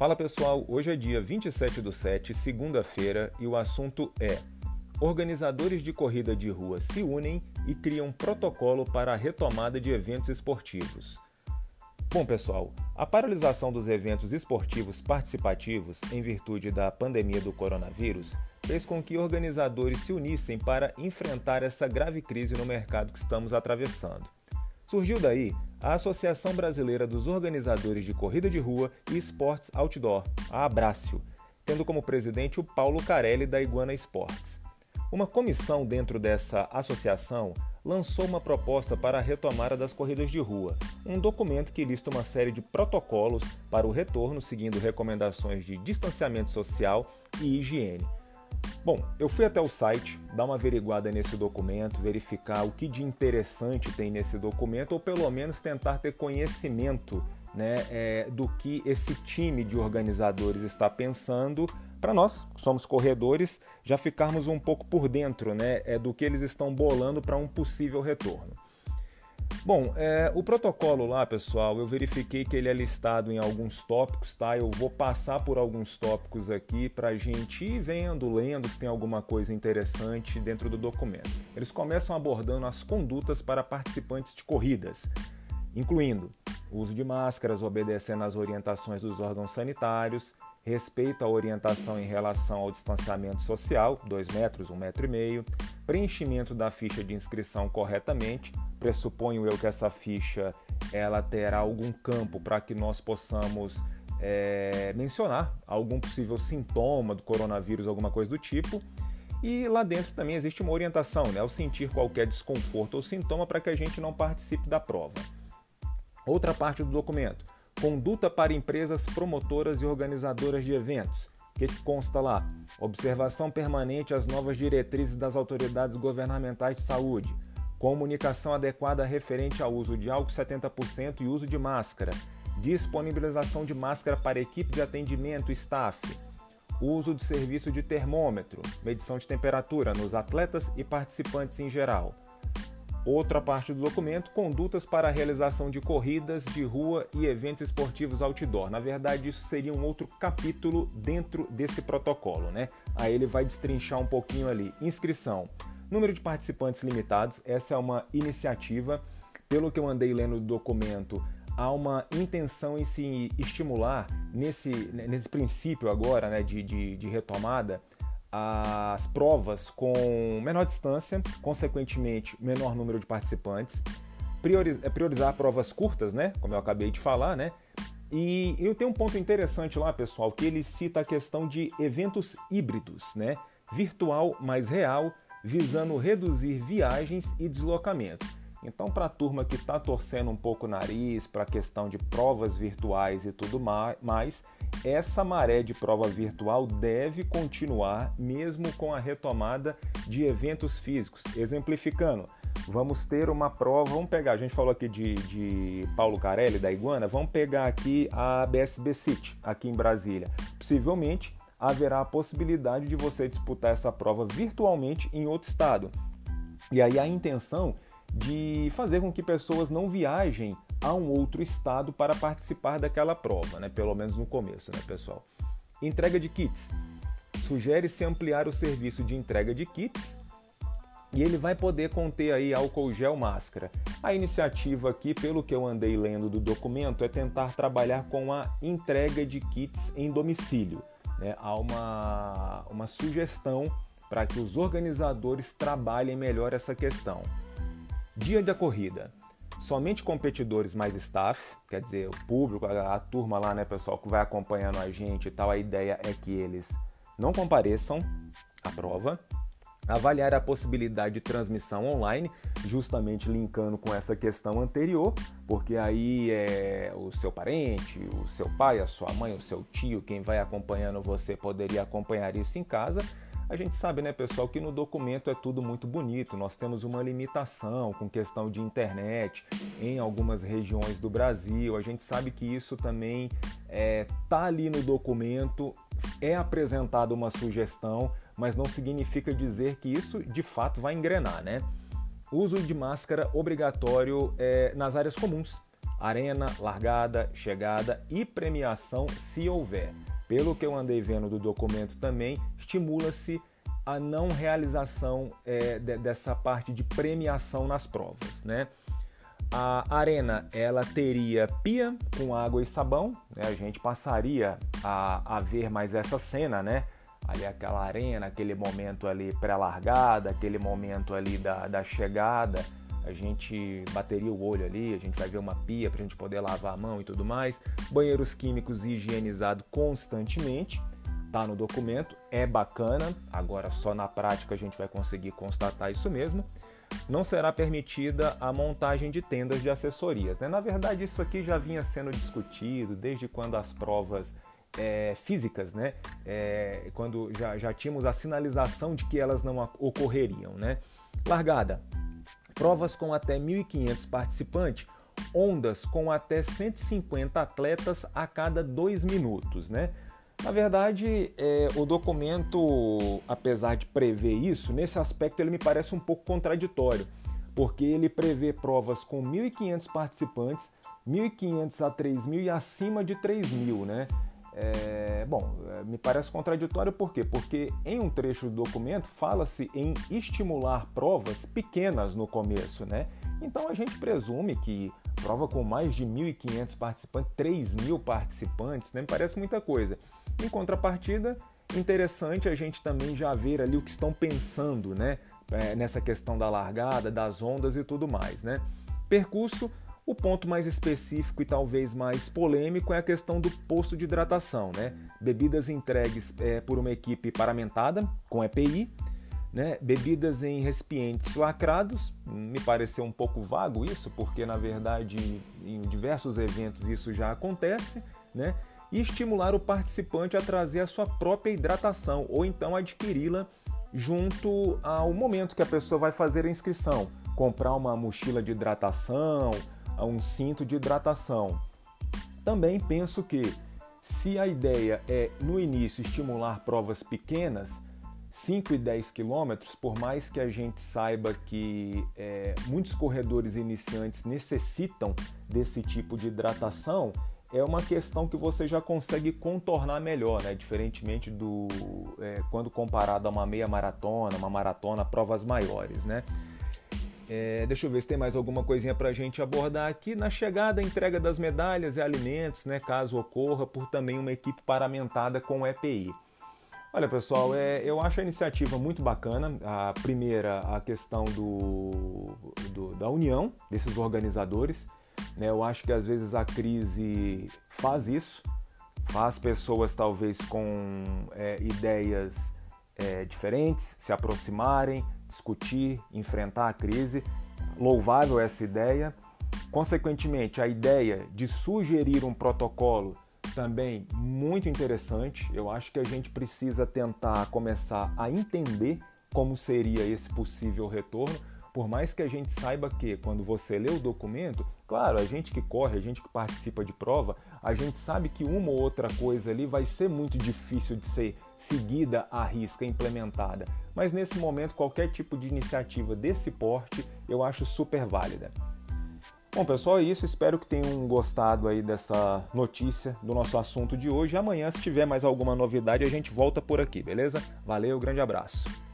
Fala pessoal, hoje é dia 27 do 7, segunda-feira, e o assunto é: organizadores de corrida de rua se unem e criam protocolo para a retomada de eventos esportivos. Bom, pessoal, a paralisação dos eventos esportivos participativos em virtude da pandemia do coronavírus fez com que organizadores se unissem para enfrentar essa grave crise no mercado que estamos atravessando. Surgiu daí a Associação Brasileira dos Organizadores de Corrida de Rua e Esportes Outdoor, a Abrácio, tendo como presidente o Paulo Carelli da Iguana Esportes. Uma comissão dentro dessa associação lançou uma proposta para a retomada das corridas de rua, um documento que lista uma série de protocolos para o retorno, seguindo recomendações de distanciamento social e higiene. Bom, eu fui até o site, dar uma averiguada nesse documento, verificar o que de interessante tem nesse documento, ou pelo menos tentar ter conhecimento né, é, do que esse time de organizadores está pensando, para nós, que somos corredores, já ficarmos um pouco por dentro né, é, do que eles estão bolando para um possível retorno. Bom, é, o protocolo lá, pessoal, eu verifiquei que ele é listado em alguns tópicos, tá? Eu vou passar por alguns tópicos aqui para gente ir vendo, lendo se tem alguma coisa interessante dentro do documento. Eles começam abordando as condutas para participantes de corridas, incluindo uso de máscaras, obedecendo às orientações dos órgãos sanitários, respeito à orientação em relação ao distanciamento social, 2 metros, 1,5 um metro e meio, preenchimento da ficha de inscrição corretamente, pressuponho eu que essa ficha ela terá algum campo para que nós possamos é, mencionar algum possível sintoma do coronavírus, alguma coisa do tipo. E lá dentro também existe uma orientação, né, ao sentir qualquer desconforto ou sintoma para que a gente não participe da prova. Outra parte do documento Conduta para empresas promotoras e organizadoras de eventos. O que, consta lá? Observação permanente às novas diretrizes das autoridades governamentais de saúde. Comunicação adequada referente ao uso de álcool 70% e uso de máscara. Disponibilização de máscara para equipe de atendimento staff. Uso de serviço de termômetro, medição de temperatura nos atletas e participantes em geral. Outra parte do documento, condutas para a realização de corridas de rua e eventos esportivos outdoor. Na verdade, isso seria um outro capítulo dentro desse protocolo, né? Aí ele vai destrinchar um pouquinho ali. Inscrição. Número de participantes limitados. Essa é uma iniciativa. Pelo que eu andei lendo do documento, há uma intenção em se estimular nesse, nesse princípio agora né, de, de, de retomada as provas com menor distância, consequentemente menor número de participantes, é, priorizar provas curtas, né, como eu acabei de falar, né, e eu tenho um ponto interessante lá, pessoal, que ele cita a questão de eventos híbridos, né, virtual mais real, visando reduzir viagens e deslocamentos. Então, para a turma que está torcendo um pouco o nariz para a questão de provas virtuais e tudo mais, essa maré de prova virtual deve continuar mesmo com a retomada de eventos físicos. Exemplificando, vamos ter uma prova, vamos pegar, a gente falou aqui de, de Paulo Carelli, da Iguana, vamos pegar aqui a BSB City, aqui em Brasília. Possivelmente haverá a possibilidade de você disputar essa prova virtualmente em outro estado. E aí a intenção de fazer com que pessoas não viajem a um outro estado para participar daquela prova, né? pelo menos no começo, né, pessoal? Entrega de kits. Sugere-se ampliar o serviço de entrega de kits e ele vai poder conter aí álcool gel máscara. A iniciativa aqui, pelo que eu andei lendo do documento, é tentar trabalhar com a entrega de kits em domicílio. Né? Há uma, uma sugestão para que os organizadores trabalhem melhor essa questão. Dia da corrida. Somente competidores mais staff, quer dizer, o público, a, a turma lá, né, pessoal, que vai acompanhando a gente e tal, a ideia é que eles não compareçam à prova, avaliar a possibilidade de transmissão online, justamente linkando com essa questão anterior, porque aí é o seu parente, o seu pai, a sua mãe, o seu tio, quem vai acompanhando você poderia acompanhar isso em casa a gente sabe, né, pessoal, que no documento é tudo muito bonito. Nós temos uma limitação com questão de internet em algumas regiões do Brasil. A gente sabe que isso também é, tá ali no documento, é apresentada uma sugestão, mas não significa dizer que isso de fato vai engrenar, né? Uso de máscara obrigatório é, nas áreas comuns arena, largada, chegada e premiação se houver. Pelo que eu andei vendo do documento também, estimula-se a não realização é, de, dessa parte de premiação nas provas, né? A arena ela teria pia com água e sabão, né? a gente passaria a, a ver mais essa cena, né? Ali aquela arena, aquele momento ali pré-largada, aquele momento ali da, da chegada, a gente bateria o olho ali, a gente vai ver uma pia para a gente poder lavar a mão e tudo mais. Banheiros químicos higienizados constantemente, tá no documento, é bacana, agora só na prática a gente vai conseguir constatar isso mesmo não será permitida a montagem de tendas de assessorias. Né? Na verdade, isso aqui já vinha sendo discutido desde quando as provas é, físicas, né? É, quando já, já tínhamos a sinalização de que elas não ocorreriam. Né? Largada: provas com até 1.500 participantes, ondas com até 150 atletas a cada dois minutos. Né? Na verdade, é, o documento, apesar de prever isso, nesse aspecto ele me parece um pouco contraditório, porque ele prevê provas com 1.500 participantes, 1.500 a 3.000 e acima de 3.000, né? É, bom, é, me parece contraditório por quê? Porque em um trecho do documento fala-se em estimular provas pequenas no começo, né? Então a gente presume que prova com mais de 1.500 participantes, 3.000 participantes, né? Me parece muita coisa. Em contrapartida, interessante a gente também já ver ali o que estão pensando, né? É, nessa questão da largada, das ondas e tudo mais, né? Percurso, o ponto mais específico e talvez mais polêmico é a questão do posto de hidratação, né? Bebidas entregues é, por uma equipe paramentada com EPI, né? Bebidas em recipientes lacrados, me pareceu um pouco vago isso, porque na verdade em diversos eventos isso já acontece, né? e estimular o participante a trazer a sua própria hidratação ou então adquiri-la junto ao momento que a pessoa vai fazer a inscrição, comprar uma mochila de hidratação, um cinto de hidratação. Também penso que se a ideia é no início estimular provas pequenas, 5 e 10 quilômetros, por mais que a gente saiba que é, muitos corredores iniciantes necessitam desse tipo de hidratação, é uma questão que você já consegue contornar melhor, né? Diferentemente do é, quando comparado a uma meia maratona, uma maratona, provas maiores, né? É, deixa eu ver se tem mais alguma coisinha para a gente abordar aqui. Na chegada, a entrega das medalhas e alimentos, né, caso ocorra, por também uma equipe paramentada com EPI. Olha, pessoal, é, eu acho a iniciativa muito bacana. A primeira, a questão do, do da união desses organizadores né? Eu acho que às vezes a crise faz isso, faz pessoas talvez com é, ideias é, diferentes se aproximarem, discutir, enfrentar a crise. Louvável essa ideia. Consequentemente, a ideia de sugerir um protocolo também muito interessante. Eu acho que a gente precisa tentar começar a entender como seria esse possível retorno, por mais que a gente saiba que quando você lê o documento, claro, a gente que corre, a gente que participa de prova, a gente sabe que uma ou outra coisa ali vai ser muito difícil de ser seguida à risca, implementada. Mas nesse momento, qualquer tipo de iniciativa desse porte eu acho super válida. Bom, pessoal, é isso. Espero que tenham gostado aí dessa notícia do nosso assunto de hoje. Amanhã, se tiver mais alguma novidade, a gente volta por aqui, beleza? Valeu, grande abraço.